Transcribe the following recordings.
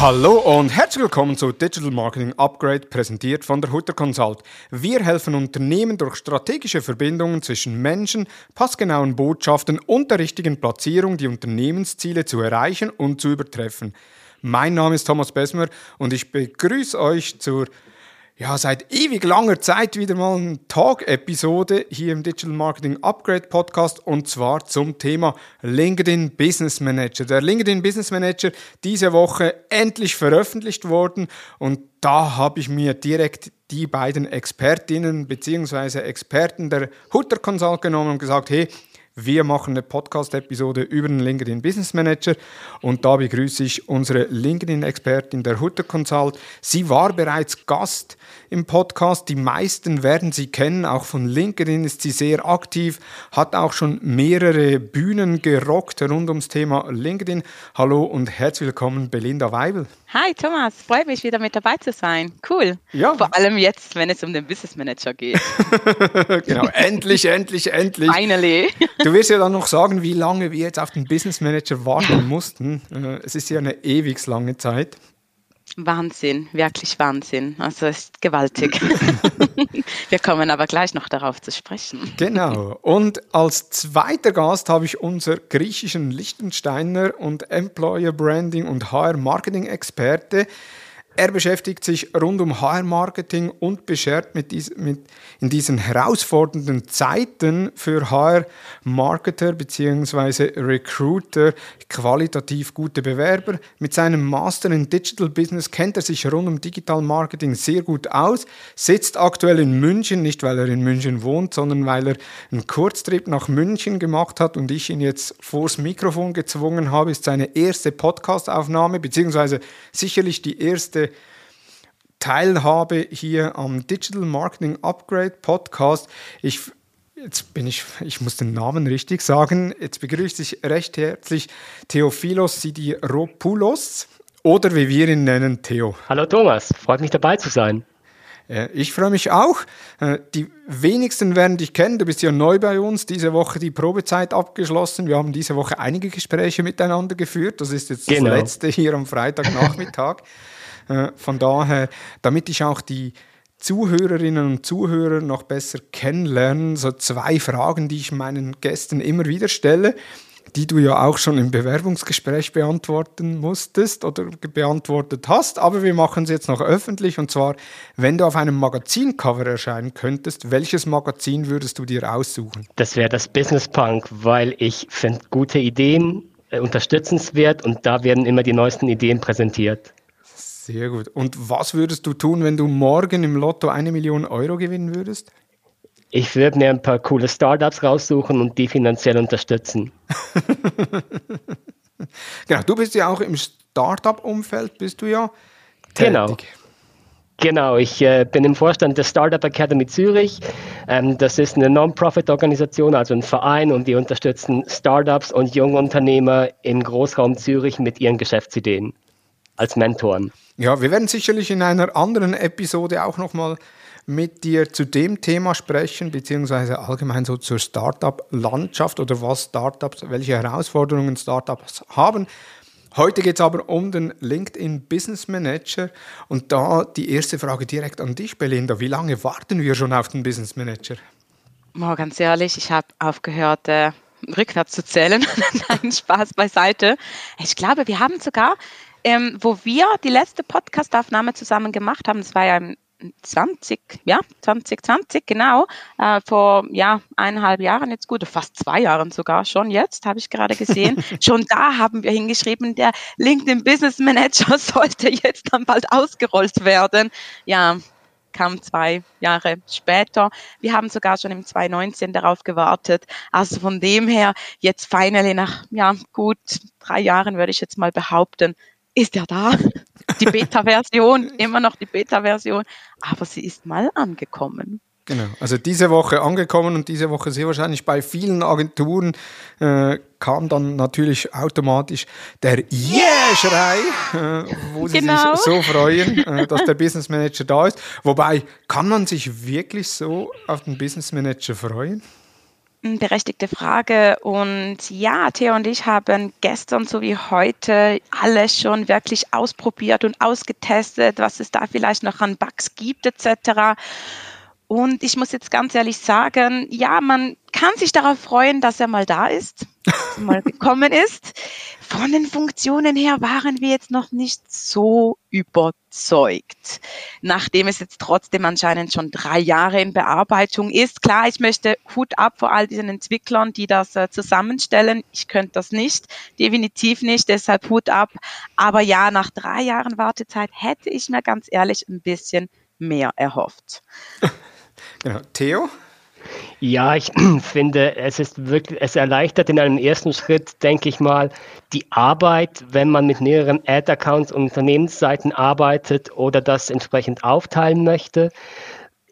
Hallo und herzlich willkommen zu Digital Marketing Upgrade, präsentiert von der Hutter Consult. Wir helfen Unternehmen durch strategische Verbindungen zwischen Menschen, passgenauen Botschaften und der richtigen Platzierung, die Unternehmensziele zu erreichen und zu übertreffen. Mein Name ist Thomas Besmer und ich begrüße euch zur ja, seit ewig langer Zeit wieder mal eine Talk-Episode hier im Digital Marketing Upgrade Podcast und zwar zum Thema LinkedIn Business Manager. Der LinkedIn Business Manager diese Woche endlich veröffentlicht worden und da habe ich mir direkt die beiden Expertinnen bzw. Experten der Hutter Consult genommen und gesagt, hey, wir machen eine Podcast-Episode über den LinkedIn Business Manager und da begrüße ich unsere LinkedIn-Expertin der Hutter Consult. Sie war bereits Gast im Podcast. Die meisten werden sie kennen. Auch von LinkedIn ist sie sehr aktiv, hat auch schon mehrere Bühnen gerockt rund ums Thema LinkedIn. Hallo und herzlich willkommen, Belinda Weibel. Hi Thomas, freut mich wieder mit dabei zu sein. Cool. Ja. Vor allem jetzt, wenn es um den Business Manager geht. genau, endlich, endlich, endlich. Finally. Du wirst ja dann noch sagen, wie lange wir jetzt auf den Business Manager warten mussten. Äh, es ist ja eine ewig lange Zeit. Wahnsinn, wirklich Wahnsinn. Also es ist gewaltig. Wir kommen aber gleich noch darauf zu sprechen. Genau. Und als zweiter Gast habe ich unser griechischen Lichtensteiner und Employer Branding und HR Marketing Experte er beschäftigt sich rund um HR-Marketing und beschert mit, dies, mit in diesen herausfordernden Zeiten für HR-Marketer bzw. Recruiter qualitativ gute Bewerber. Mit seinem Master in Digital Business kennt er sich rund um Digital Marketing sehr gut aus, sitzt aktuell in München, nicht weil er in München wohnt, sondern weil er einen Kurztrip nach München gemacht hat und ich ihn jetzt vors Mikrofon gezwungen habe, ist seine erste Podcastaufnahme, beziehungsweise sicherlich die erste erste Teilhabe hier am Digital Marketing Upgrade Podcast. Ich Jetzt bin ich, ich muss den Namen richtig sagen. Jetzt begrüße ich recht herzlich Theophilos Sidiropoulos oder wie wir ihn nennen, Theo. Hallo Thomas, freut mich dabei zu sein. Ich freue mich auch. Äh, die wenigsten werden dich kennen. Du bist ja neu bei uns. Diese Woche die Probezeit abgeschlossen. Wir haben diese Woche einige Gespräche miteinander geführt. Das ist jetzt genau. das letzte hier am Freitagnachmittag. Äh, von daher, damit ich auch die Zuhörerinnen und Zuhörer noch besser kennenlernen, so zwei Fragen, die ich meinen Gästen immer wieder stelle, die du ja auch schon im Bewerbungsgespräch beantworten musstest oder beantwortet hast, aber wir machen sie jetzt noch öffentlich und zwar, wenn du auf einem Magazincover erscheinen könntest, welches Magazin würdest du dir aussuchen? Das wäre das Business Punk, weil ich finde gute Ideen äh, unterstützenswert und da werden immer die neuesten Ideen präsentiert. Sehr gut. Und was würdest du tun, wenn du morgen im Lotto eine Million Euro gewinnen würdest? Ich würde mir ein paar coole Startups raussuchen und die finanziell unterstützen. genau, du bist ja auch im Startup-Umfeld, bist du ja tätig. Genau. Genau, ich äh, bin im Vorstand der Startup Academy Zürich. Ähm, das ist eine Non-Profit-Organisation, also ein Verein und die unterstützen Startups und Jungunternehmer im Großraum Zürich mit ihren Geschäftsideen als Mentoren. Ja, wir werden sicherlich in einer anderen Episode auch nochmal mit dir zu dem Thema sprechen, beziehungsweise allgemein so zur Startup-Landschaft oder was Startups, welche Herausforderungen Startups haben. Heute geht es aber um den LinkedIn Business Manager und da die erste Frage direkt an dich, Belinda. Wie lange warten wir schon auf den Business Manager? Oh, ganz ehrlich, ich habe aufgehört, äh, rückwärts zu zählen. Nein, Spaß beiseite. Ich glaube, wir haben sogar ähm, wo wir die letzte Podcastaufnahme zusammen gemacht haben. Das war ja im 20, ja, 2020, genau, äh, vor ja, eineinhalb Jahren jetzt gut, fast zwei Jahren sogar schon jetzt, habe ich gerade gesehen. schon da haben wir hingeschrieben, der LinkedIn Business Manager sollte jetzt dann bald ausgerollt werden. Ja, kam zwei Jahre später. Wir haben sogar schon im 2019 darauf gewartet. Also von dem her, jetzt finally nach ja, gut drei Jahren würde ich jetzt mal behaupten, ist ja da. Die Beta-Version, immer noch die Beta-Version, aber sie ist mal angekommen. Genau, also diese Woche angekommen und diese Woche sehr wahrscheinlich bei vielen Agenturen äh, kam dann natürlich automatisch der Yeah-Schrei, äh, wo sie genau. sich so freuen, äh, dass der Business Manager da ist. Wobei, kann man sich wirklich so auf den Business Manager freuen? Berechtigte Frage. Und ja, Theo und ich haben gestern sowie heute alles schon wirklich ausprobiert und ausgetestet, was es da vielleicht noch an Bugs gibt etc. Und ich muss jetzt ganz ehrlich sagen, ja, man kann sich darauf freuen, dass er mal da ist, mal gekommen ist. Von den Funktionen her waren wir jetzt noch nicht so überzeugt. Nachdem es jetzt trotzdem anscheinend schon drei Jahre in Bearbeitung ist. Klar, ich möchte Hut ab vor all diesen Entwicklern, die das äh, zusammenstellen. Ich könnte das nicht, definitiv nicht, deshalb Hut ab. Aber ja, nach drei Jahren Wartezeit hätte ich mir ganz ehrlich ein bisschen mehr erhofft. Genau. Theo? Ja, ich finde, es ist wirklich, es erleichtert in einem ersten Schritt, denke ich mal, die Arbeit, wenn man mit mehreren Ad-Accounts und Unternehmensseiten arbeitet oder das entsprechend aufteilen möchte.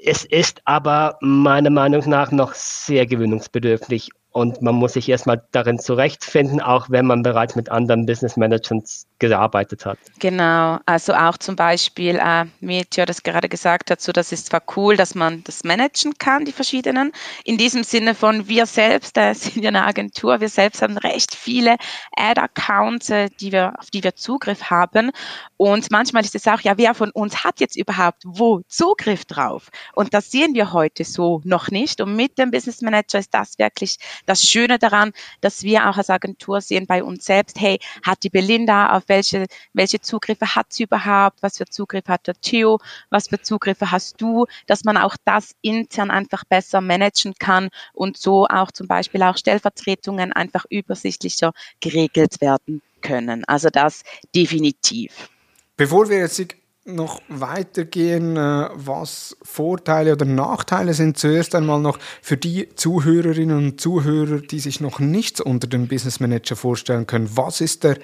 Es ist aber meiner Meinung nach noch sehr gewöhnungsbedürftig und man muss sich erstmal darin zurechtfinden, auch wenn man bereits mit anderen Business Managern gearbeitet hat. Genau, also auch zum Beispiel, äh, wie Tja das gerade gesagt hat, so das ist zwar cool, dass man das managen kann, die verschiedenen. In diesem Sinne von wir selbst, da äh, sind ja eine Agentur, wir selbst haben recht viele Ad-Accounts, äh, die wir, auf die wir Zugriff haben. Und manchmal ist es auch, ja, wer von uns hat jetzt überhaupt wo Zugriff drauf? Und das sehen wir heute so noch nicht. Und mit dem Business Manager ist das wirklich das Schöne daran, dass wir auch als Agentur sehen bei uns selbst, hey, hat die Belinda auf welche, welche Zugriffe hat sie überhaupt, was für Zugriffe hat der Theo, was für Zugriffe hast du, dass man auch das intern einfach besser managen kann und so auch zum Beispiel auch Stellvertretungen einfach übersichtlicher geregelt werden können. Also das definitiv. Bevor wir jetzt noch weitergehen, äh, was Vorteile oder Nachteile sind, zuerst einmal noch für die Zuhörerinnen und Zuhörer, die sich noch nichts unter dem Business Manager vorstellen können. Was ist der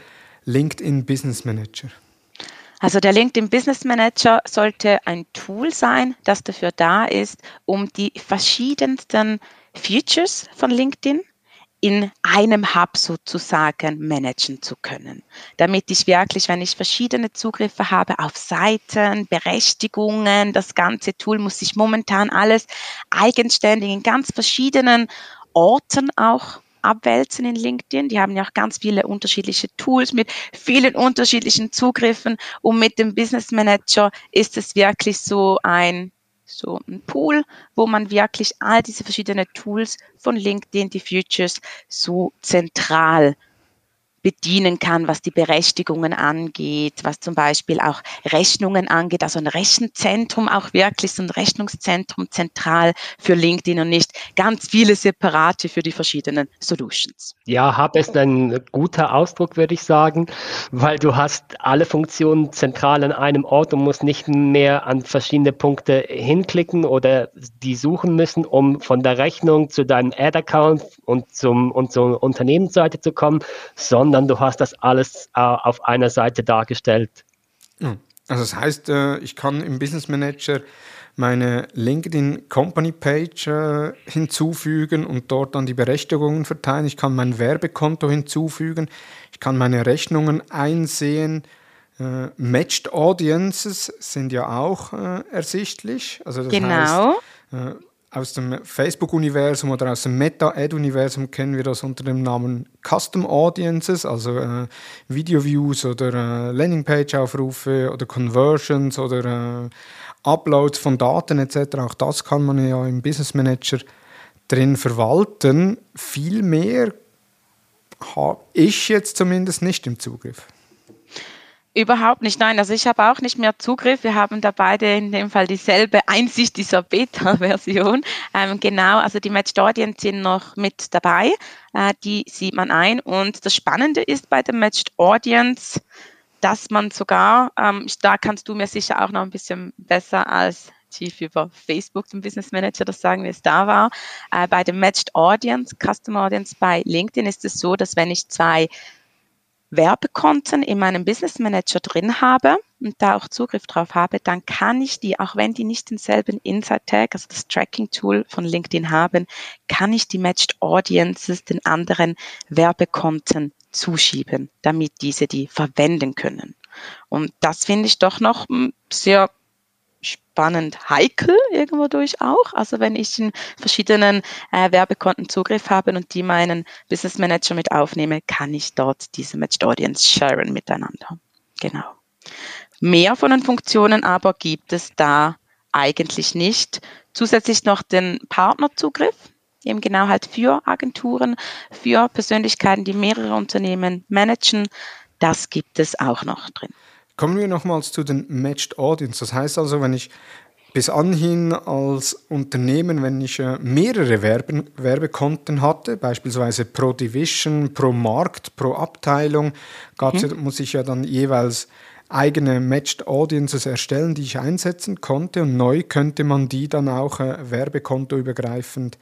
LinkedIn Business Manager? Also der LinkedIn Business Manager sollte ein Tool sein, das dafür da ist, um die verschiedensten Features von LinkedIn in einem Hub sozusagen managen zu können, damit ich wirklich, wenn ich verschiedene Zugriffe habe auf Seiten, Berechtigungen, das ganze Tool muss sich momentan alles eigenständig in ganz verschiedenen Orten auch abwälzen in LinkedIn. Die haben ja auch ganz viele unterschiedliche Tools mit vielen unterschiedlichen Zugriffen und mit dem Business Manager ist es wirklich so ein so ein Pool, wo man wirklich all diese verschiedenen Tools von LinkedIn, die Futures, so zentral bedienen kann, was die Berechtigungen angeht, was zum Beispiel auch Rechnungen angeht, also ein Rechenzentrum auch wirklich, so ein Rechnungszentrum zentral für LinkedIn und nicht ganz viele separate für die verschiedenen Solutions. Ja, Hub ist ein guter Ausdruck, würde ich sagen, weil du hast alle Funktionen zentral an einem Ort und musst nicht mehr an verschiedene Punkte hinklicken oder die suchen müssen, um von der Rechnung zu deinem Ad-Account und zum und zur Unternehmensseite zu kommen, sondern sondern du hast das alles äh, auf einer Seite dargestellt. Also das heißt, äh, ich kann im Business Manager meine LinkedIn Company Page äh, hinzufügen und dort dann die Berechtigungen verteilen. Ich kann mein Werbekonto hinzufügen. Ich kann meine Rechnungen einsehen. Äh, Matched Audiences sind ja auch äh, ersichtlich. Also das genau. Heißt, äh, aus dem Facebook-Universum oder aus dem Meta-Ad-Universum kennen wir das unter dem Namen Custom Audiences, also äh, Video-Views oder äh, Landingpage-Aufrufe oder Conversions oder äh, Uploads von Daten etc. Auch das kann man ja im Business Manager drin verwalten. Viel mehr habe ich jetzt zumindest nicht im Zugriff. Überhaupt nicht, nein. Also ich habe auch nicht mehr Zugriff. Wir haben da beide in dem Fall dieselbe Einsicht dieser Beta-Version. Ähm, genau, also die Matched Audience sind noch mit dabei. Äh, die sieht man ein. Und das Spannende ist bei der Matched Audience, dass man sogar, ähm, da kannst du mir sicher auch noch ein bisschen besser als tief über Facebook zum Business Manager das sagen, wie es da war. Äh, bei der Matched Audience, Custom Audience bei LinkedIn ist es so, dass wenn ich zwei Werbekonten in meinem Business Manager drin habe und da auch Zugriff drauf habe, dann kann ich die, auch wenn die nicht denselben Inside Tag, also das Tracking Tool von LinkedIn haben, kann ich die Matched Audiences den anderen Werbekonten zuschieben, damit diese die verwenden können. Und das finde ich doch noch hm, sehr spannend heikel irgendwo durch auch. Also wenn ich in verschiedenen äh, Werbekonten Zugriff habe und die meinen Business Manager mit aufnehme, kann ich dort diese Matched Audience sharen miteinander. Genau. Mehr von den Funktionen aber gibt es da eigentlich nicht. Zusätzlich noch den Partnerzugriff, eben genau halt für Agenturen, für Persönlichkeiten, die mehrere Unternehmen managen. Das gibt es auch noch drin. Kommen wir nochmals zu den Matched Audience. Das heißt also, wenn ich bis anhin als Unternehmen, wenn ich äh, mehrere Werbe Werbekonten hatte, beispielsweise pro Division, pro Markt, pro Abteilung, mhm. muss ich ja dann jeweils eigene Matched Audiences erstellen, die ich einsetzen konnte und neu könnte man die dann auch äh, werbekontoübergreifend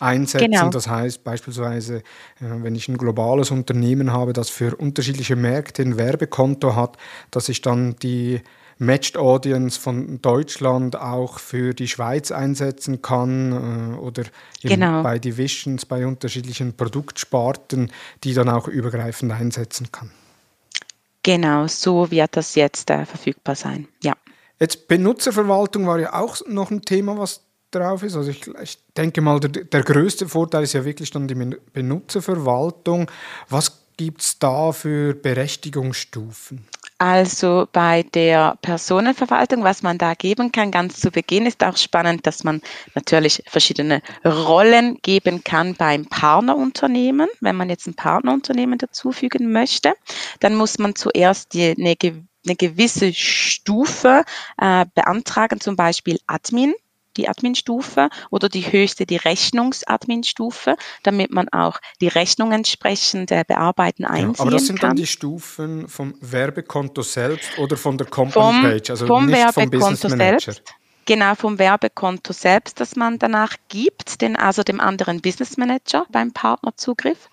einsetzen. Genau. Das heißt beispielsweise, äh, wenn ich ein globales Unternehmen habe, das für unterschiedliche Märkte ein Werbekonto hat, dass ich dann die Matched Audience von Deutschland auch für die Schweiz einsetzen kann äh, oder genau. bei Divisions, bei unterschiedlichen Produktsparten, die dann auch übergreifend einsetzen kann. Genau, so wird das jetzt äh, verfügbar sein. Ja. Jetzt Benutzerverwaltung war ja auch noch ein Thema, was drauf ist. Also ich, ich denke mal, der, der, größte Vorteil ist ja wirklich dann die Benutzerverwaltung. Was gibt es da für Berechtigungsstufen? Also bei der Personenverwaltung, was man da geben kann, ganz zu Beginn ist auch spannend, dass man natürlich verschiedene Rollen geben kann beim Partnerunternehmen. Wenn man jetzt ein Partnerunternehmen dazufügen möchte, dann muss man zuerst die, eine, eine gewisse Stufe äh, beantragen, zum Beispiel Admin die Adminstufe oder die höchste die Rechnungsadminstufe, damit man auch die Rechnung entsprechend äh, bearbeiten einsehen ja, Aber das sind kann. dann die Stufen vom Werbekonto selbst oder von der Company Page, also vom nicht vom Business Manager. Selbst. Genau, vom Werbekonto selbst, das man danach gibt, den, also dem anderen Business Manager beim Partnerzugriff.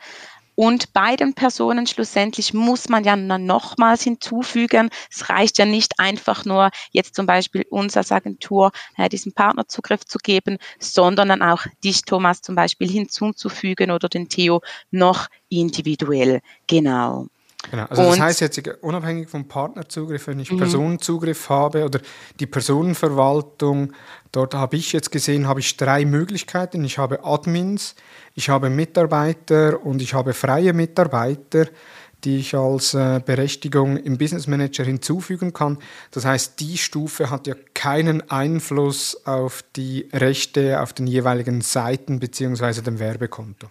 Und bei den Personen schlussendlich muss man ja nochmals hinzufügen, es reicht ja nicht einfach nur jetzt zum Beispiel uns als Agentur äh, diesen Partnerzugriff zu geben, sondern dann auch dich, Thomas, zum Beispiel hinzuzufügen oder den Theo noch individuell. Genau. Genau. Also das heißt jetzt unabhängig vom Partnerzugriff, wenn ich mhm. Personenzugriff habe oder die Personenverwaltung, dort habe ich jetzt gesehen, habe ich drei Möglichkeiten. Ich habe Admins, ich habe Mitarbeiter und ich habe freie Mitarbeiter die ich als äh, Berechtigung im Business Manager hinzufügen kann. Das heißt, die Stufe hat ja keinen Einfluss auf die Rechte auf den jeweiligen Seiten bzw. dem Werbekonto.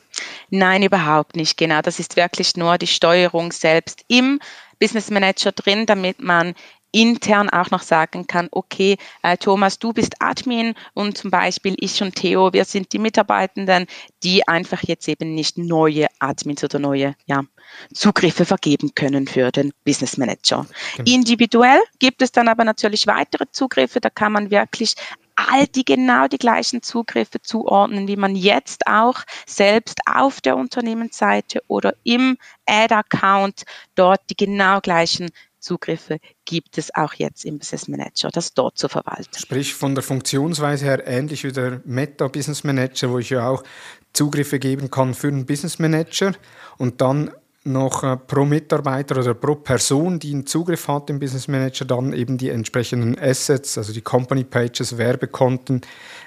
Nein, überhaupt nicht. Genau, das ist wirklich nur die Steuerung selbst im Business Manager drin, damit man intern auch noch sagen kann, okay, äh, Thomas, du bist Admin und zum Beispiel ich und Theo, wir sind die Mitarbeitenden, die einfach jetzt eben nicht neue Admins oder neue ja, Zugriffe vergeben können für den Business Manager. Genau. Individuell gibt es dann aber natürlich weitere Zugriffe, da kann man wirklich all die genau die gleichen Zugriffe zuordnen, wie man jetzt auch selbst auf der Unternehmensseite oder im Ad-Account dort die genau gleichen Zugriffe gibt es auch jetzt im Business Manager, das dort zu verwalten. Sprich von der Funktionsweise her ähnlich wie der Meta Business Manager, wo ich ja auch Zugriffe geben kann für einen Business Manager und dann noch äh, pro Mitarbeiter oder pro Person, die einen Zugriff hat im Business Manager, dann eben die entsprechenden Assets, also die Company Pages, Werbekonten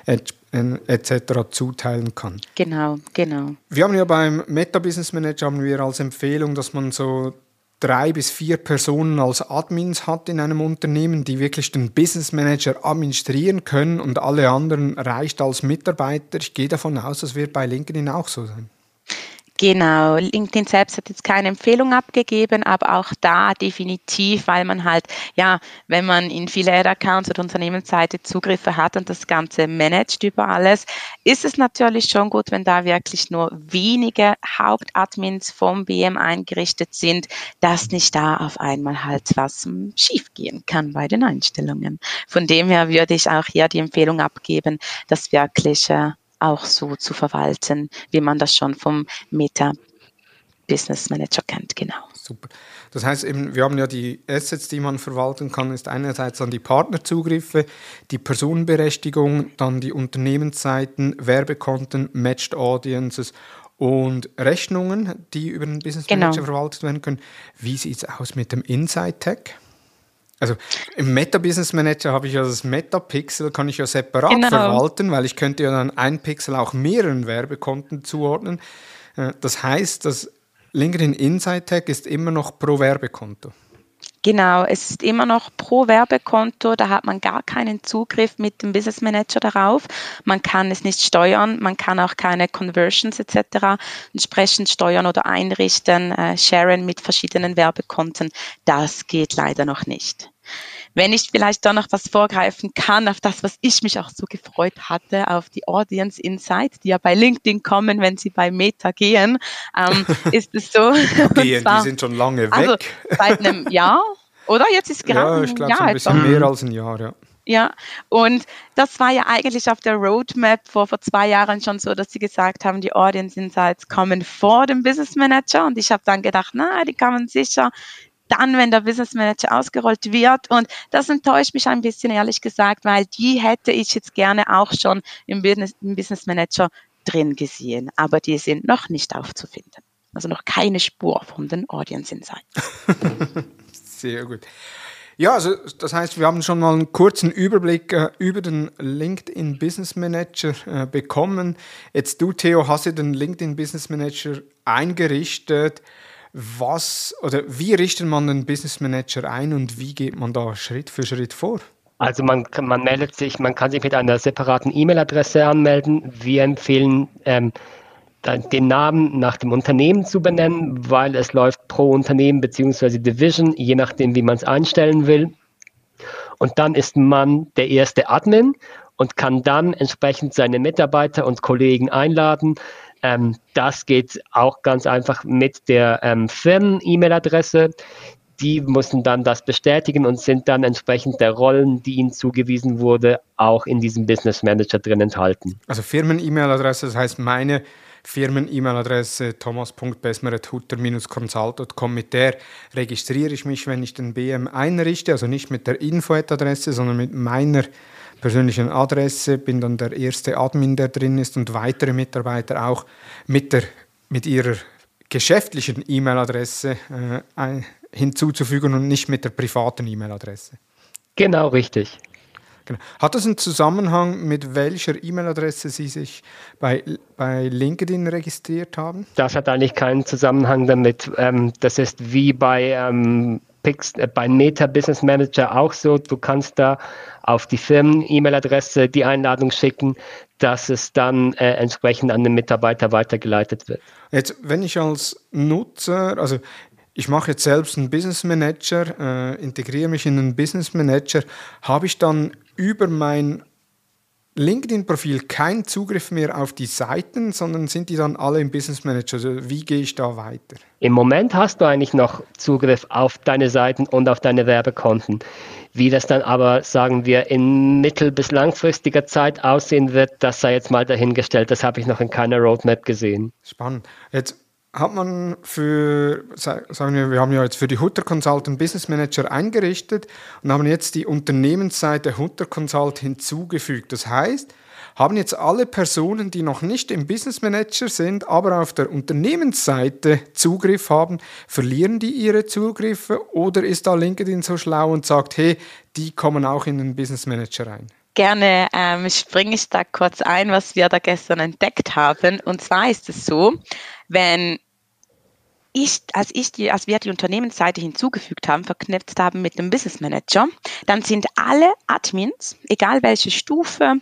etc. zuteilen kann. Genau, genau. Wir haben ja beim Meta Business Manager haben wir als Empfehlung, dass man so drei bis vier Personen als Admins hat in einem Unternehmen, die wirklich den Business Manager administrieren können und alle anderen reicht als Mitarbeiter. Ich gehe davon aus, das wird bei LinkedIn auch so sein. Genau, LinkedIn selbst hat jetzt keine Empfehlung abgegeben, aber auch da definitiv, weil man halt, ja, wenn man in viele Ad-Accounts oder Unternehmensseite Zugriffe hat und das Ganze managt über alles, ist es natürlich schon gut, wenn da wirklich nur wenige Hauptadmins vom BM eingerichtet sind, dass nicht da auf einmal halt was schiefgehen kann bei den Einstellungen. Von dem her würde ich auch hier die Empfehlung abgeben, dass wirklich äh, auch so zu verwalten, wie man das schon vom Meta Business Manager kennt, genau. Super. Das heißt eben, wir haben ja die Assets, die man verwalten kann, ist einerseits dann die Partnerzugriffe, die Personenberechtigung, dann die Unternehmensseiten, Werbekonten, Matched Audiences und Rechnungen, die über den Business Manager genau. verwaltet werden können. Wie sieht es aus mit dem Inside Tech? Also im Meta Business Manager habe ich ja das Meta Pixel, kann ich ja separat genau. verwalten, weil ich könnte ja dann ein Pixel auch mehreren Werbekonten zuordnen. Äh, das heißt, das LinkedIn Insight Tag ist immer noch pro Werbekonto. Genau, es ist immer noch pro Werbekonto, da hat man gar keinen Zugriff mit dem Business Manager darauf. Man kann es nicht steuern, man kann auch keine Conversions etc. entsprechend steuern oder einrichten, äh, sharen mit verschiedenen Werbekonten. Das geht leider noch nicht. Wenn ich vielleicht da noch was vorgreifen kann, auf das, was ich mich auch so gefreut hatte, auf die Audience Insight, die ja bei LinkedIn kommen, wenn sie bei Meta gehen, ähm, ist es so. Gehen, zwar, die sind schon lange also weg. Also seit einem Jahr, oder? Jetzt ist gerade ja, ich glaube, so ein bisschen mehr als ein Jahr, ja. Ja, und das war ja eigentlich auf der Roadmap vor, vor zwei Jahren schon so, dass sie gesagt haben, die Audience Insights kommen vor dem Business Manager. Und ich habe dann gedacht, na, die kommen sicher dann, wenn der Business Manager ausgerollt wird. Und das enttäuscht mich ein bisschen, ehrlich gesagt, weil die hätte ich jetzt gerne auch schon im Business, im Business Manager drin gesehen. Aber die sind noch nicht aufzufinden. Also noch keine Spur von den Audience Insights. Sehr gut. Ja, also das heißt, wir haben schon mal einen kurzen Überblick äh, über den LinkedIn Business Manager äh, bekommen. Jetzt du, Theo, hast du den LinkedIn Business Manager eingerichtet was oder wie richtet man den Business Manager ein und wie geht man da Schritt für Schritt vor? Also man, man meldet sich, man kann sich mit einer separaten E-Mail-Adresse anmelden. Wir empfehlen ähm, den Namen nach dem Unternehmen zu benennen, weil es läuft pro Unternehmen bzw. Division, je nachdem, wie man es einstellen will. Und dann ist man der erste Admin und kann dann entsprechend seine Mitarbeiter und Kollegen einladen, ähm, das geht auch ganz einfach mit der ähm, Firmen-E-Mail-Adresse. Die müssen dann das bestätigen und sind dann entsprechend der Rollen, die ihnen zugewiesen wurde, auch in diesem Business Manager drin enthalten. Also Firmen-E-Mail-Adresse, das heißt meine Firmen-E-Mail-Adresse thomas.besmeret-hutter-consult.com. Mit der registriere ich mich, wenn ich den BM einrichte, also nicht mit der Info-Adresse, sondern mit meiner persönlichen Adresse, bin dann der erste Admin, der drin ist und weitere Mitarbeiter auch mit, der, mit ihrer geschäftlichen E-Mail-Adresse äh, hinzuzufügen und nicht mit der privaten E-Mail-Adresse. Genau, richtig. Genau. Hat das einen Zusammenhang mit welcher E-Mail-Adresse Sie sich bei, bei LinkedIn registriert haben? Das hat eigentlich keinen Zusammenhang damit. Ähm, das ist wie bei ähm, Pix, äh, bei Meta Business Manager auch so. Du kannst da auf die Firmen-E-Mail-Adresse die Einladung schicken, dass es dann äh, entsprechend an den Mitarbeiter weitergeleitet wird. Jetzt, wenn ich als Nutzer, also ich mache jetzt selbst einen Business Manager, äh, integriere mich in einen Business Manager, habe ich dann über mein LinkedIn-Profil keinen Zugriff mehr auf die Seiten, sondern sind die dann alle im Business Manager? Also wie gehe ich da weiter? Im Moment hast du eigentlich noch Zugriff auf deine Seiten und auf deine Werbekonten. Wie das dann aber, sagen wir, in mittel- bis langfristiger Zeit aussehen wird, das sei jetzt mal dahingestellt. Das habe ich noch in keiner Roadmap gesehen. Spannend. Jetzt hat man für, sagen wir, wir haben ja jetzt für die Hutter Consultant Business Manager eingerichtet und haben jetzt die Unternehmensseite Hutter Consult hinzugefügt. Das heißt, haben jetzt alle Personen, die noch nicht im Business Manager sind, aber auf der Unternehmensseite Zugriff haben, verlieren die ihre Zugriffe oder ist da LinkedIn so schlau und sagt, hey, die kommen auch in den Business Manager rein? Gerne ähm, springe ich da kurz ein, was wir da gestern entdeckt haben. Und zwar ist es so, wenn ich, als, ich die, als wir die Unternehmensseite hinzugefügt haben, verknüpft haben mit dem Business Manager, dann sind alle Admins, egal welche Stufe,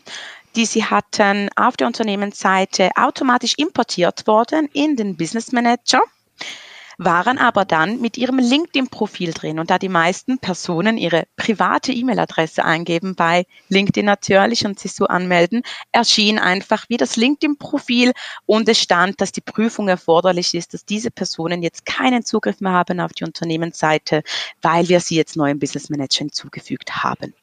die sie hatten, auf der Unternehmensseite automatisch importiert worden in den Business Manager waren aber dann mit ihrem LinkedIn-Profil drin. Und da die meisten Personen ihre private E-Mail-Adresse eingeben bei LinkedIn natürlich und sich so anmelden, erschien einfach wie das LinkedIn-Profil und es stand, dass die Prüfung erforderlich ist, dass diese Personen jetzt keinen Zugriff mehr haben auf die Unternehmensseite, weil wir sie jetzt neu im Business Manager hinzugefügt haben.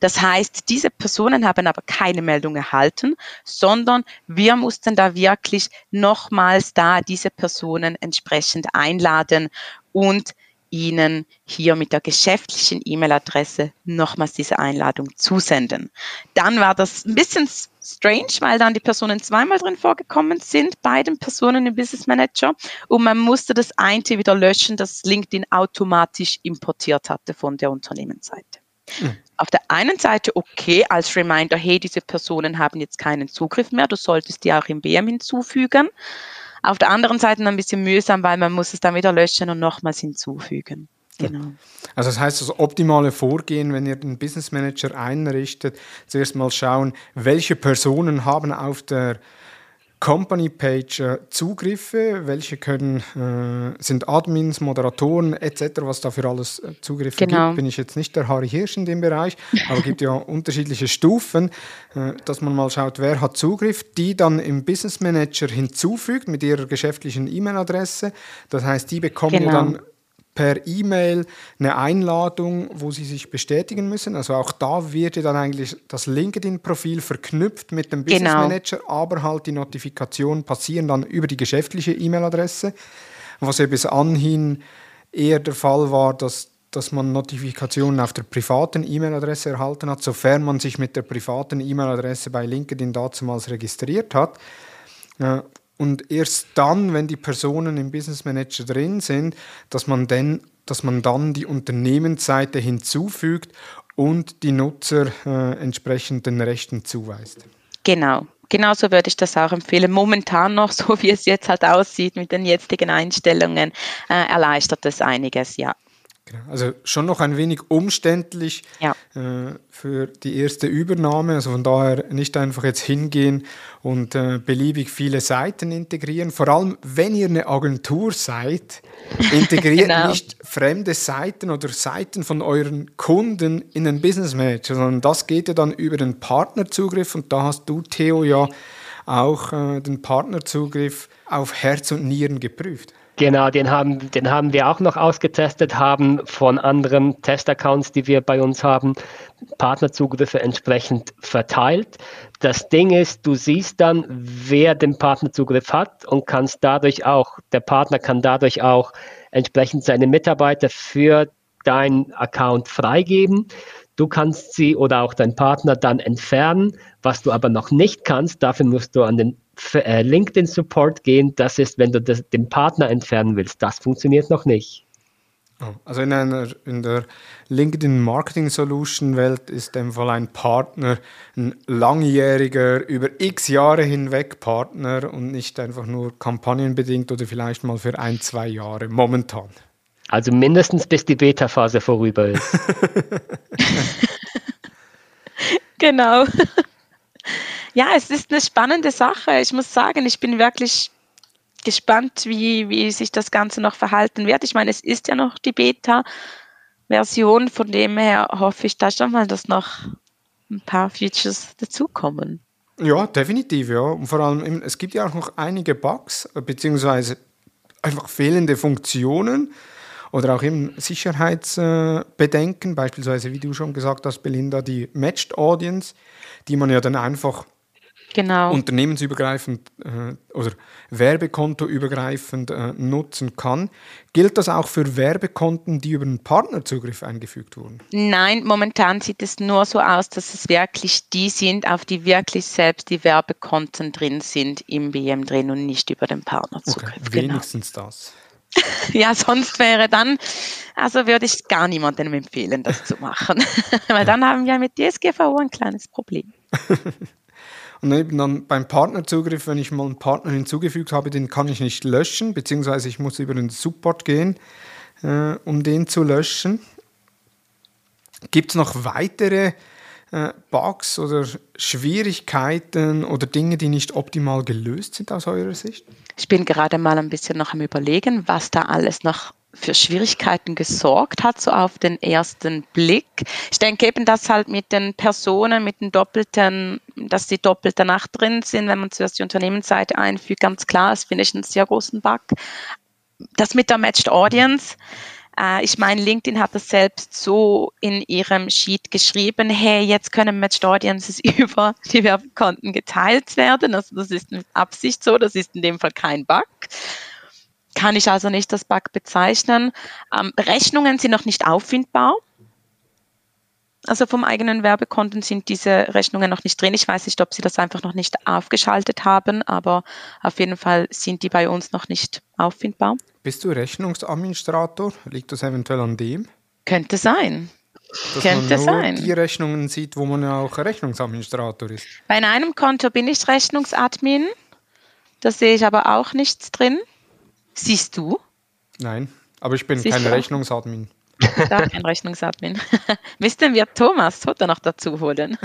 Das heißt, diese Personen haben aber keine Meldung erhalten, sondern wir mussten da wirklich nochmals da diese Personen entsprechend einladen und Ihnen hier mit der geschäftlichen E-Mail-Adresse nochmals diese Einladung zusenden. Dann war das ein bisschen strange, weil dann die Personen zweimal drin vorgekommen sind, beiden Personen im Business Manager und man musste das eine wieder löschen, das LinkedIn automatisch importiert hatte von der Unternehmensseite. Mhm. Auf der einen Seite okay als Reminder, hey, diese Personen haben jetzt keinen Zugriff mehr, du solltest die auch im BM hinzufügen. Auf der anderen Seite ein bisschen mühsam, weil man muss es dann wieder löschen und nochmals hinzufügen. Genau. Also das heißt, das optimale Vorgehen, wenn ihr den Business Manager einrichtet, zuerst mal schauen, welche Personen haben auf der Company Page äh, Zugriffe, welche können, äh, sind Admins, Moderatoren etc., was da für alles äh, Zugriffe genau. gibt, bin ich jetzt nicht der Harry Hirsch in dem Bereich, aber es gibt ja unterschiedliche Stufen, äh, dass man mal schaut, wer hat Zugriff, die dann im Business Manager hinzufügt mit ihrer geschäftlichen E-Mail-Adresse. Das heißt, die bekommen genau. dann per E-Mail eine Einladung, wo sie sich bestätigen müssen. Also auch da wird ja dann eigentlich das LinkedIn-Profil verknüpft mit dem Business genau. Manager, aber halt die Notifikationen passieren dann über die geschäftliche E-Mail-Adresse. Was ja bis anhin eher der Fall war, dass, dass man Notifikationen auf der privaten E-Mail-Adresse erhalten hat, sofern man sich mit der privaten E-Mail-Adresse bei LinkedIn damals registriert hat. Und erst dann, wenn die Personen im Business Manager drin sind, dass man, denn, dass man dann die Unternehmensseite hinzufügt und die Nutzer äh, entsprechend den Rechten zuweist. Genau. Genauso würde ich das auch empfehlen. Momentan noch, so wie es jetzt halt aussieht mit den jetzigen Einstellungen, äh, erleichtert es einiges, ja. Genau. Also schon noch ein wenig umständlich ja. äh, für die erste Übernahme. Also von daher nicht einfach jetzt hingehen und äh, beliebig viele Seiten integrieren. Vor allem, wenn ihr eine Agentur seid, integriert genau. nicht fremde Seiten oder Seiten von euren Kunden in den Business Manager, sondern das geht ja dann über den Partnerzugriff und da hast du, Theo, ja auch äh, den Partnerzugriff auf Herz und Nieren geprüft. Genau, den haben, den haben wir auch noch ausgetestet, haben von anderen Testaccounts, die wir bei uns haben, Partnerzugriffe entsprechend verteilt. Das Ding ist, du siehst dann, wer den Partnerzugriff hat und kannst dadurch auch, der Partner kann dadurch auch entsprechend seine Mitarbeiter für deinen Account freigeben. Du kannst sie oder auch dein Partner dann entfernen. Was du aber noch nicht kannst, dafür musst du an den äh, LinkedIn Support gehen. Das ist, wenn du das, den Partner entfernen willst. Das funktioniert noch nicht. Oh, also in, einer, in der LinkedIn Marketing Solution Welt ist dem Fall ein Partner ein langjähriger, über x Jahre hinweg Partner und nicht einfach nur kampagnenbedingt oder vielleicht mal für ein, zwei Jahre momentan. Also mindestens bis die Beta-Phase vorüber ist. genau. Ja, es ist eine spannende Sache. Ich muss sagen, ich bin wirklich gespannt, wie, wie sich das Ganze noch verhalten wird. Ich meine, es ist ja noch die Beta-Version, von dem her hoffe ich da schon mal, dass noch ein paar Features dazukommen. Ja, definitiv, ja. Und vor allem, es gibt ja auch noch einige Bugs, beziehungsweise einfach fehlende Funktionen oder auch eben Sicherheitsbedenken, beispielsweise, wie du schon gesagt hast, Belinda, die Matched Audience, die man ja dann einfach genau. unternehmensübergreifend äh, oder werbekontoübergreifend äh, nutzen kann. Gilt das auch für Werbekonten, die über einen Partnerzugriff eingefügt wurden? Nein, momentan sieht es nur so aus, dass es wirklich die sind, auf die wirklich selbst die Werbekonten drin sind im BM drin und nicht über den Partnerzugriff. Okay, genau. wenigstens genau. das. ja, sonst wäre dann, also würde ich gar niemandem empfehlen, das zu machen. Weil dann haben wir mit DSGVO ein kleines Problem. Und eben dann beim Partnerzugriff, wenn ich mal einen Partner hinzugefügt habe, den kann ich nicht löschen, beziehungsweise ich muss über den Support gehen, äh, um den zu löschen. Gibt es noch weitere Bugs oder Schwierigkeiten oder Dinge, die nicht optimal gelöst sind aus eurer Sicht? Ich bin gerade mal ein bisschen noch am Überlegen, was da alles noch für Schwierigkeiten gesorgt hat, so auf den ersten Blick. Ich denke eben, dass halt mit den Personen, mit den doppelten, dass die doppelt danach drin sind, wenn man zuerst die Unternehmensseite einfügt, ganz klar, das finde ich einen sehr großen Bug. Das mit der Matched Audience, äh, ich meine, LinkedIn hat das selbst so in ihrem Sheet geschrieben, hey, jetzt können Matched Audiences über die Werbekonten geteilt werden. Also das ist mit Absicht so, das ist in dem Fall kein Bug. kann ich also nicht als Bug bezeichnen. Ähm, Rechnungen sind noch nicht auffindbar. Also vom eigenen Werbekonten sind diese Rechnungen noch nicht drin. Ich weiß nicht, ob Sie das einfach noch nicht aufgeschaltet haben, aber auf jeden Fall sind die bei uns noch nicht auffindbar. Bist du Rechnungsadministrator? Liegt das eventuell an dem? Könnte sein. Dass Könnte man nur sein. die Rechnungen sieht, wo man ja auch Rechnungsadministrator ist. Bei einem Konto bin ich Rechnungsadmin. Da sehe ich aber auch nichts drin. Siehst du? Nein, aber ich bin Siehst kein du? Rechnungsadmin. Da kein Rechnungsadmin. Müssten wir Thomas Hutter noch dazu holen?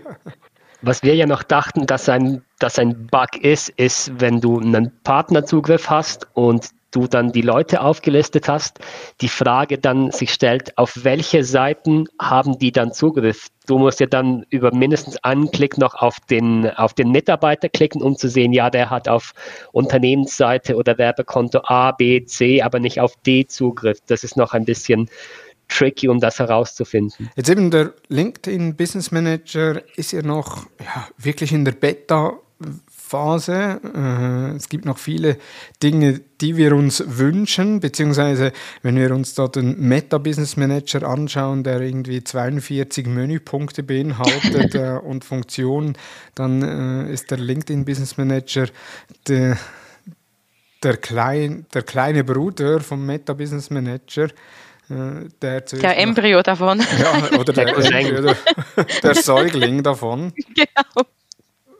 Was wir ja noch dachten, dass ein, dass ein Bug ist, ist, wenn du einen Partnerzugriff hast und du dann die Leute aufgelistet hast, die Frage dann sich stellt, auf welche Seiten haben die dann Zugriff? Du musst ja dann über mindestens einen Klick noch auf den, auf den Mitarbeiter klicken, um zu sehen, ja, der hat auf Unternehmensseite oder Werbekonto A, B, C, aber nicht auf D Zugriff. Das ist noch ein bisschen tricky, um das herauszufinden. Jetzt eben der LinkedIn Business Manager ist ja noch ja, wirklich in der Beta-Phase. Äh, es gibt noch viele Dinge, die wir uns wünschen, beziehungsweise wenn wir uns da den Meta Business Manager anschauen, der irgendwie 42 Menüpunkte beinhaltet äh, und Funktionen, dann äh, ist der LinkedIn Business Manager der, der, klein, der kleine Bruder vom Meta Business Manager. äh, Der, Der Embryo davon. ja, oder der, Der Cousin. oder der Säugling davon. genau.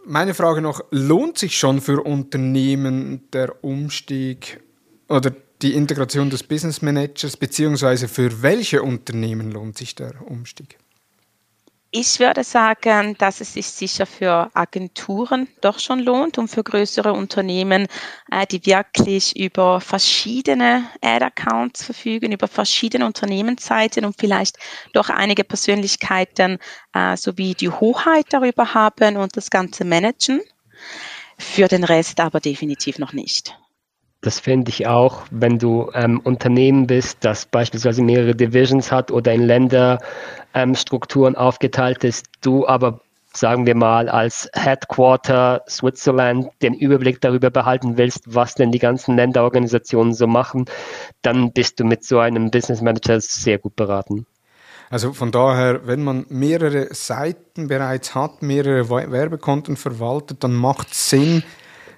Meine Frage noch, lohnt sich schon für Unternehmen der Umstieg oder die Integration des Business Managers, beziehungsweise für welche Unternehmen lohnt sich der Umstieg? Ich würde sagen, dass es sich sicher für Agenturen doch schon lohnt und für größere Unternehmen, äh, die wirklich über verschiedene Ad-Accounts verfügen, über verschiedene Unternehmensseiten und vielleicht doch einige Persönlichkeiten äh, sowie die Hoheit darüber haben und das Ganze managen. Für den Rest aber definitiv noch nicht. Das finde ich auch, wenn du ähm, Unternehmen bist, das beispielsweise mehrere Divisions hat oder in Länderstrukturen aufgeteilt ist, du aber, sagen wir mal, als Headquarter Switzerland den Überblick darüber behalten willst, was denn die ganzen Länderorganisationen so machen, dann bist du mit so einem Business Manager sehr gut beraten. Also von daher, wenn man mehrere Seiten bereits hat, mehrere We- Werbekonten verwaltet, dann macht es Sinn,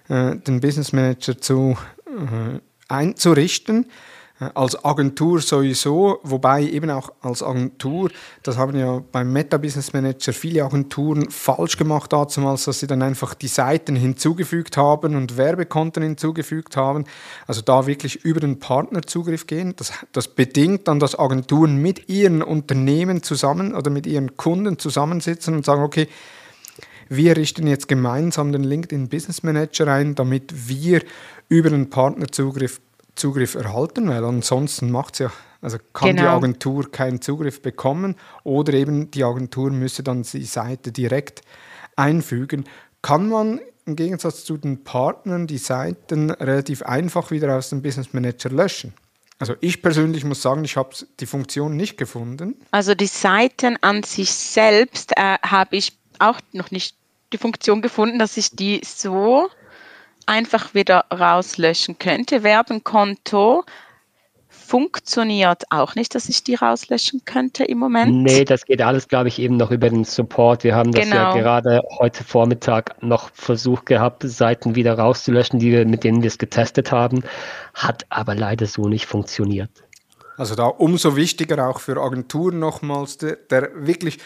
äh, den Business Manager zu, äh, einzurichten. Als Agentur sowieso, wobei eben auch als Agentur, das haben ja beim Meta Business Manager viele Agenturen falsch gemacht damals, dass sie dann einfach die Seiten hinzugefügt haben und Werbekonten hinzugefügt haben. Also da wirklich über den Partnerzugriff gehen. Das, das bedingt dann, dass Agenturen mit ihren Unternehmen zusammen oder mit ihren Kunden zusammensitzen und sagen, okay, wir richten jetzt gemeinsam den LinkedIn Business Manager ein, damit wir über den Partnerzugriff Zugriff erhalten, weil ansonsten macht ja, also kann die Genau. Agentur keinen Zugriff bekommen oder eben die Agentur müsste dann die Seite direkt einfügen. Kann man im Gegensatz zu den Partnern die Seiten relativ einfach wieder aus dem Business Manager löschen? Also ich persönlich muss sagen, ich habe die Funktion nicht gefunden. Also die Seiten an sich selbst äh, habe ich auch noch nicht die Funktion gefunden, dass ich die so einfach wieder rauslöschen könnte. Werbenkonto funktioniert auch nicht, dass ich die rauslöschen könnte im Moment. Nee, das geht alles, glaube ich, eben noch über den Support. Wir haben das ja Genau. gerade heute Vormittag noch versucht gehabt, Seiten wieder rauszulöschen, die wir, mit denen wir es getestet haben. Hat aber leider so nicht funktioniert. Also da umso wichtiger auch für Agenturen nochmals der, der wirklich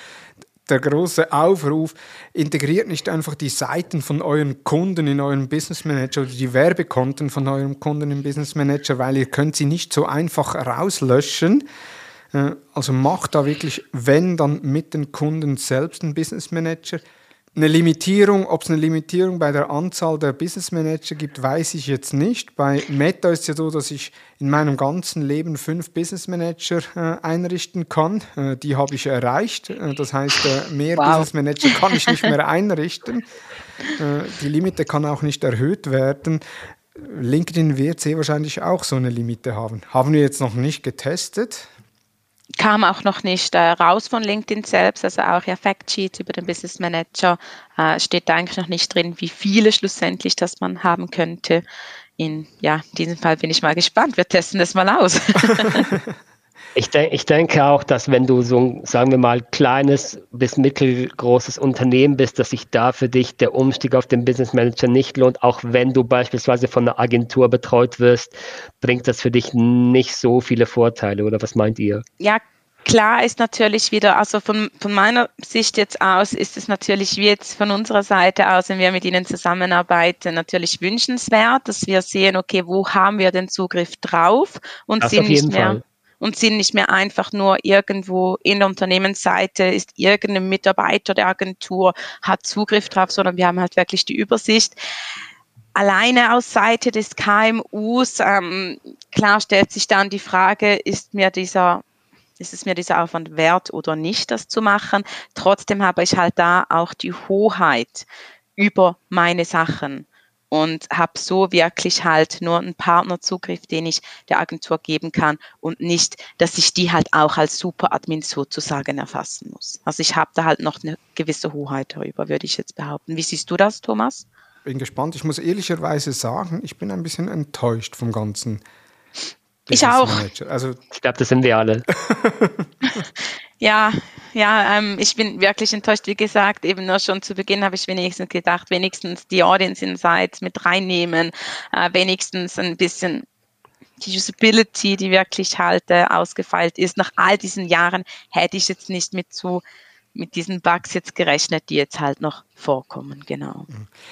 der große Aufruf, integriert nicht einfach die Seiten von euren Kunden in euren Business Manager oder die Werbekonten von eurem Kunden im Business Manager, weil ihr könnt sie nicht so einfach rauslöschen. Äh, Also macht da wirklich, wenn dann mit den Kunden selbst einen Business Manager. Eine Limitierung, ob es eine Limitierung bei der Anzahl der Business Manager gibt, weiß ich jetzt nicht. Bei Meta ist es ja so, dass ich in meinem ganzen Leben fünf Business Manager äh, einrichten kann. Äh, die habe ich erreicht. Äh, das heißt, äh, mehr Wow. Business Manager kann ich nicht mehr einrichten. Äh, die Limite kann auch nicht erhöht werden. LinkedIn wird sehr wahrscheinlich auch so eine Limite haben. Haben wir jetzt noch nicht getestet. Kam auch noch nicht äh, raus von LinkedIn selbst, also auch ja Factsheets über den Business Manager äh, steht da eigentlich noch nicht drin, wie viele schlussendlich das man haben könnte. in ja, in diesem Fall bin ich mal gespannt. Wir testen das mal aus. Ich, de ich denke auch, dass wenn du so, sagen wir mal, kleines bis mittelgroßes Unternehmen bist, dass sich da für dich der Umstieg auf den Business Manager nicht lohnt. Auch wenn du beispielsweise von einer Agentur betreut wirst, bringt das für dich nicht so viele Vorteile. Oder was meint ihr? Ja, Klar ist natürlich wieder, also von, von meiner Sicht jetzt aus, ist es natürlich wie jetzt von unserer Seite aus, wenn wir mit Ihnen zusammenarbeiten, natürlich wünschenswert, dass wir sehen, okay, wo haben wir den Zugriff drauf und das sind nicht mehr. Fall und sind nicht mehr einfach nur irgendwo in der Unternehmensseite ist irgendein Mitarbeiter der Agentur hat Zugriff drauf, sondern wir haben halt wirklich die Übersicht. Alleine aus Seite des KMUs, ähm, klar stellt sich dann die Frage, ist mir dieser ist es mir dieser Aufwand wert oder nicht, das zu machen. Trotzdem habe ich halt da auch die Hoheit über meine Sachen und habe so wirklich halt nur einen Partnerzugriff, den ich der Agentur geben kann und nicht, dass ich die halt auch als Superadmin sozusagen erfassen muss. Also ich habe da halt noch eine gewisse Hoheit darüber, würde ich jetzt behaupten. Wie siehst du das, Thomas? Bin gespannt. Ich muss ehrlicherweise sagen, ich bin ein bisschen enttäuscht vom ganzen. Ich auch. Also ich glaube, das sind wir alle. ja, ja, ähm, ich bin wirklich enttäuscht. Wie gesagt, eben nur schon zu Beginn habe ich wenigstens gedacht, wenigstens die Audience Insights mit reinnehmen, äh, wenigstens ein bisschen die Usability, die wirklich halt äh, ausgefeilt ist. Nach all diesen Jahren hätte ich jetzt nicht mit zu mit diesen Bugs jetzt gerechnet, die jetzt halt noch vorkommen, genau.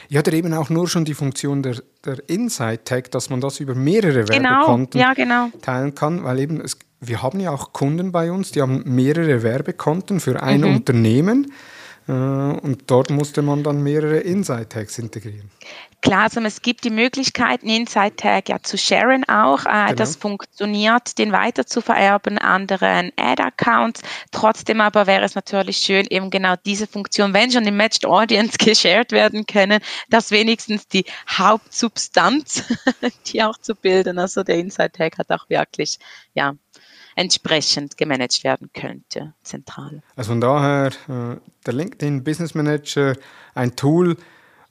Ihr hattet eben auch nur schon die Funktion der, der Inside-Tag, dass man das über mehrere genau, Werbekonten ja, genau. teilen kann, weil eben es, wir haben ja auch Kunden bei uns, die haben mehrere Werbekonten für ein mhm. Unternehmen äh, und dort musste man dann mehrere Inside-Tags integrieren. Klar, also es gibt die Möglichkeit, einen Inside-Tag ja zu sharen auch. Äh, genau. Das funktioniert, den weiter zu vererben, anderen Ad-Accounts. Trotzdem aber wäre es natürlich schön, eben genau diese Funktion, wenn schon die Matched Audience geshared werden können, dass wenigstens die Hauptsubstanz, die auch zu bilden, also der Inside-Tag hat auch wirklich, ja, entsprechend gemanagt werden könnte, zentral. Also von daher, äh, der LinkedIn Business Manager, ein Tool,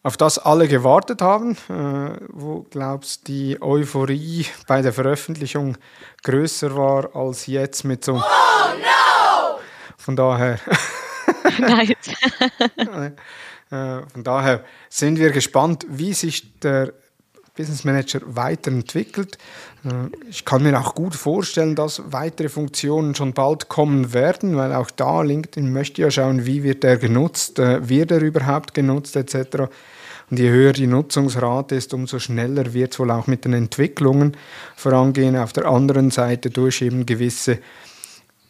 auf das alle gewartet haben, äh, wo glaubst die Euphorie bei der Veröffentlichung größer war als jetzt mit so. Oh no! Von daher. äh, von daher sind wir gespannt, wie sich der Business Manager weiterentwickelt. Äh, ich kann mir auch gut vorstellen, dass weitere Funktionen schon bald kommen werden, weil auch da LinkedIn möchte ja schauen, wie wird er genutzt, äh, wird er überhaupt genutzt etc. Und je höher die Nutzungsrate ist, umso schneller wird es wohl auch mit den Entwicklungen vorangehen. Auf der anderen Seite durch eben gewisse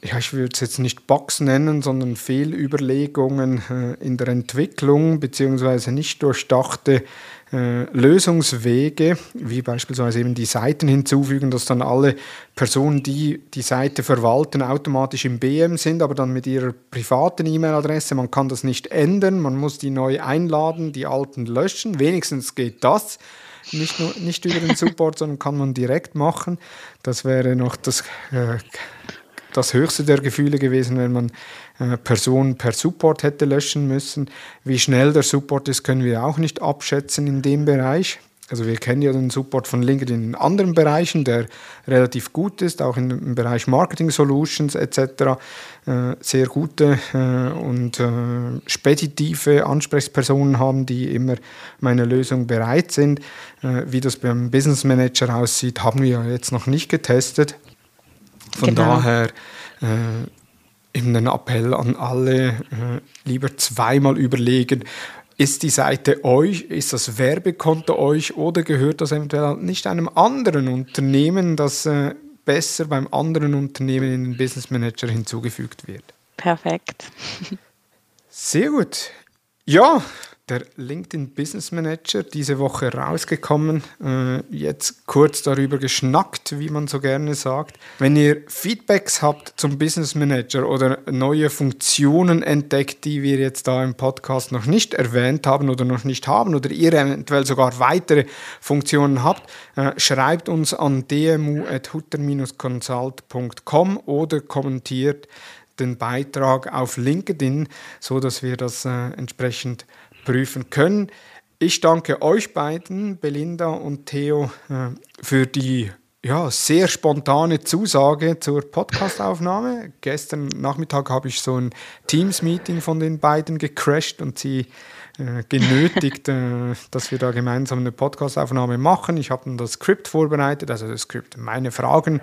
ja, ich würde es jetzt nicht Bugs nennen, sondern Fehlüberlegungen äh, in der Entwicklung beziehungsweise nicht durchdachte äh, Lösungswege, wie beispielsweise eben die Seiten hinzufügen, dass dann alle Personen, die die Seite verwalten, automatisch im BM sind, aber dann mit ihrer privaten E-Mail-Adresse. Man kann das nicht ändern, man muss die neu einladen, die alten löschen. Wenigstens geht das. Nicht, nur, nicht über den Support, sondern kann man direkt machen. Das wäre noch das äh, das höchste der Gefühle gewesen, wenn man äh, Personen per Support hätte löschen müssen. Wie schnell der Support ist, können wir auch nicht abschätzen in dem Bereich. Also wir kennen ja den Support von LinkedIn in anderen Bereichen, der relativ gut ist, auch im Bereich Marketing Solutions etc. Äh, sehr gute äh, und äh, speditive Ansprechpersonen haben, die immer meine Lösung bereit sind. Wie das beim Business Manager aussieht, haben wir ja jetzt noch nicht getestet. Von genau. daher äh, eben ein Appell an alle, äh, lieber zweimal überlegen, ist die Seite euch, ist das Werbekonto euch oder gehört das eventuell nicht einem anderen Unternehmen, das äh, besser beim anderen Unternehmen in den Business Manager hinzugefügt wird? Perfekt. Sehr gut. Ja, der LinkedIn Business Manager diese Woche rausgekommen. Äh, jetzt kurz darüber geschnackt, wie man so gerne sagt. Wenn ihr Feedbacks habt zum Business Manager oder neue Funktionen entdeckt, die wir jetzt da im Podcast noch nicht erwähnt haben oder noch nicht haben oder ihr eventuell sogar weitere Funktionen habt, äh, schreibt uns an dmu.hutter-consult.com oder kommentiert den Beitrag auf LinkedIn, so dass wir das äh, entsprechend prüfen können. Ich danke euch beiden, Belinda und Theo, äh, für die ja, sehr spontane Zusage zur Podcastaufnahme. Gestern Nachmittag habe ich so ein Teams-Meeting von den beiden gecrashed und sie äh, genötigt, äh, dass wir da gemeinsam eine Podcastaufnahme machen. Ich habe dann das Skript vorbereitet, also das Skript, meine Fragen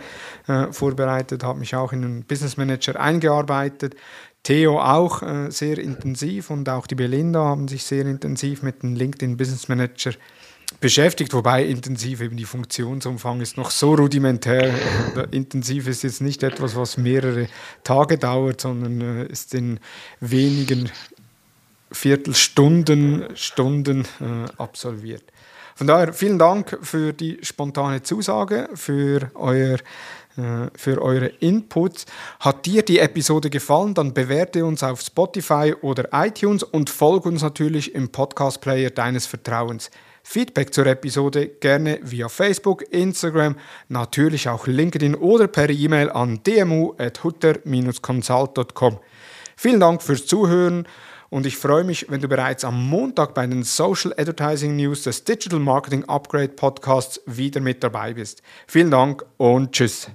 äh, vorbereitet, habe mich auch in den Business Manager eingearbeitet. Theo auch äh, sehr intensiv und auch die Belinda haben sich sehr intensiv mit dem LinkedIn Business Manager beschäftigt, wobei intensiv eben die Funktionsumfang ist noch so rudimentär. intensiv ist jetzt nicht etwas, was mehrere Tage dauert, sondern äh, ist in wenigen Viertelstunden Stunden äh, absolviert. Von daher vielen Dank für die spontane Zusage, für euer äh, für eure Inputs. Hat dir die Episode gefallen, dann bewerte uns auf Spotify oder iTunes und folge uns natürlich im Podcast-Player deines Vertrauens. Feedback zur Episode gerne via Facebook, Instagram, natürlich auch LinkedIn oder per E-Mail an dmu.hutter-consult.com. Vielen Dank fürs Zuhören und ich freue mich, wenn du bereits am Montag bei den Social Advertising News des Digital Marketing Upgrade Podcasts wieder mit dabei bist. Vielen Dank und tschüss.